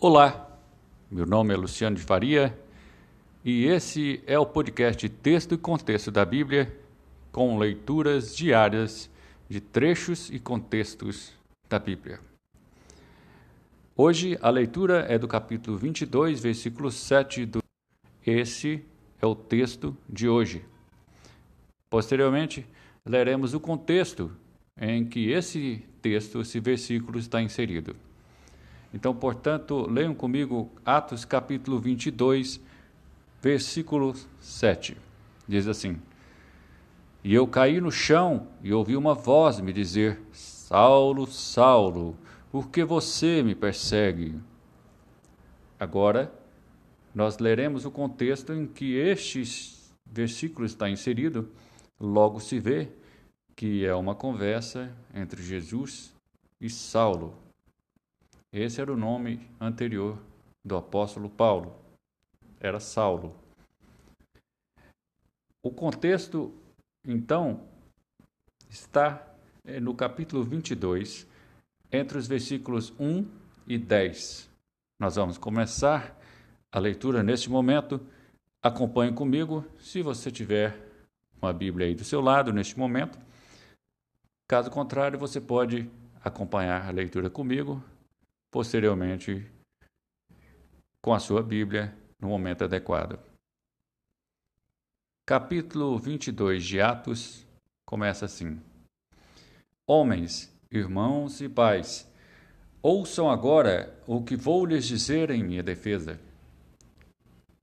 Olá, meu nome é Luciano de Faria e esse é o podcast Texto e Contexto da Bíblia com leituras diárias de trechos e contextos da Bíblia. Hoje a leitura é do capítulo 22, versículo 7 do. Esse é o texto de hoje. Posteriormente, leremos o contexto em que esse texto, esse versículo está inserido. Então, portanto, leiam comigo Atos capítulo 22, versículo 7. Diz assim: E eu caí no chão e ouvi uma voz me dizer: Saulo, Saulo, por que você me persegue? Agora, nós leremos o contexto em que este versículo está inserido, logo se vê que é uma conversa entre Jesus e Saulo. Esse era o nome anterior do apóstolo Paulo. Era Saulo. O contexto, então, está eh, no capítulo 22, entre os versículos 1 e 10. Nós vamos começar a leitura neste momento. Acompanhe comigo, se você tiver uma Bíblia aí do seu lado neste momento. Caso contrário, você pode acompanhar a leitura comigo posteriormente com a sua Bíblia no momento adequado. Capítulo 22 de Atos começa assim: Homens, irmãos e pais, ouçam agora o que vou lhes dizer em minha defesa.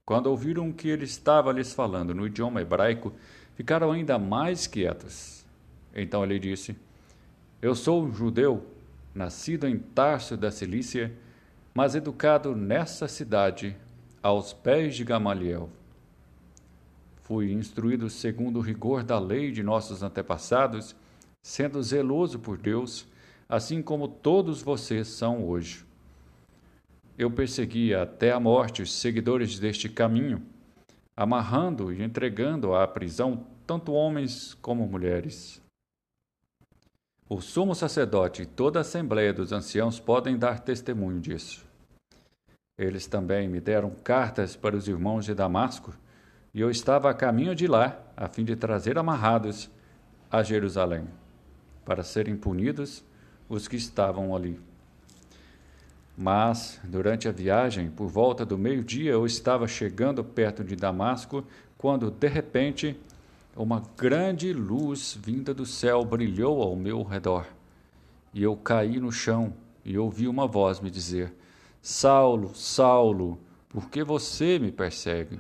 Quando ouviram que ele estava lhes falando no idioma hebraico, ficaram ainda mais quietos. Então ele disse: Eu sou um judeu nascido em Tarso da Cilícia, mas educado nessa cidade, aos pés de Gamaliel. Fui instruído segundo o rigor da lei de nossos antepassados, sendo zeloso por Deus, assim como todos vocês são hoje. Eu perseguia até a morte os seguidores deste caminho, amarrando e entregando à prisão tanto homens como mulheres. O sumo sacerdote e toda a assembleia dos anciãos podem dar testemunho disso. Eles também me deram cartas para os irmãos de Damasco, e eu estava a caminho de lá, a fim de trazer amarrados a Jerusalém, para serem punidos os que estavam ali. Mas, durante a viagem, por volta do meio-dia, eu estava chegando perto de Damasco, quando, de repente, uma grande luz vinda do céu brilhou ao meu redor. E eu caí no chão e ouvi uma voz me dizer: Saulo, Saulo, por que você me persegue?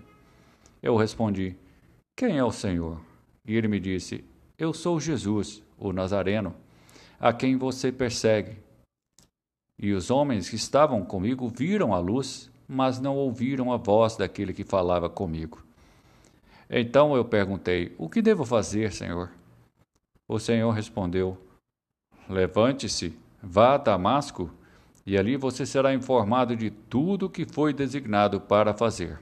Eu respondi: Quem é o Senhor? E ele me disse: Eu sou Jesus, o Nazareno, a quem você persegue. E os homens que estavam comigo viram a luz, mas não ouviram a voz daquele que falava comigo. Então eu perguntei: O que devo fazer, Senhor? O Senhor respondeu: Levante-se, vá a Damasco, e ali você será informado de tudo o que foi designado para fazer.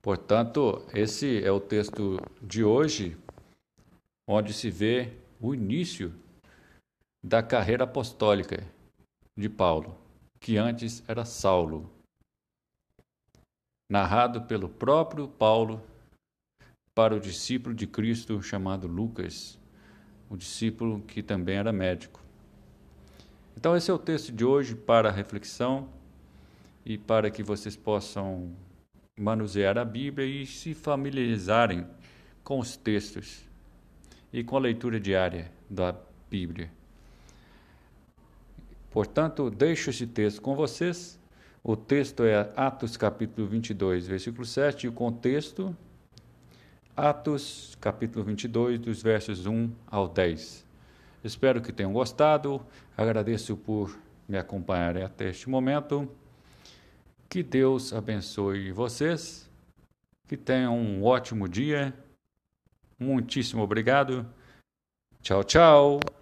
Portanto, esse é o texto de hoje, onde se vê o início da carreira apostólica de Paulo, que antes era Saulo narrado pelo próprio Paulo para o discípulo de Cristo chamado Lucas, o discípulo que também era médico. Então, esse é o texto de hoje para reflexão e para que vocês possam manusear a Bíblia e se familiarizarem com os textos e com a leitura diária da Bíblia. Portanto, deixo esse texto com vocês o texto é Atos capítulo 22, versículo 7, e o contexto, Atos capítulo 22, dos versos 1 ao 10. Espero que tenham gostado, agradeço por me acompanharem até este momento. Que Deus abençoe vocês, que tenham um ótimo dia. Muitíssimo obrigado. Tchau, tchau.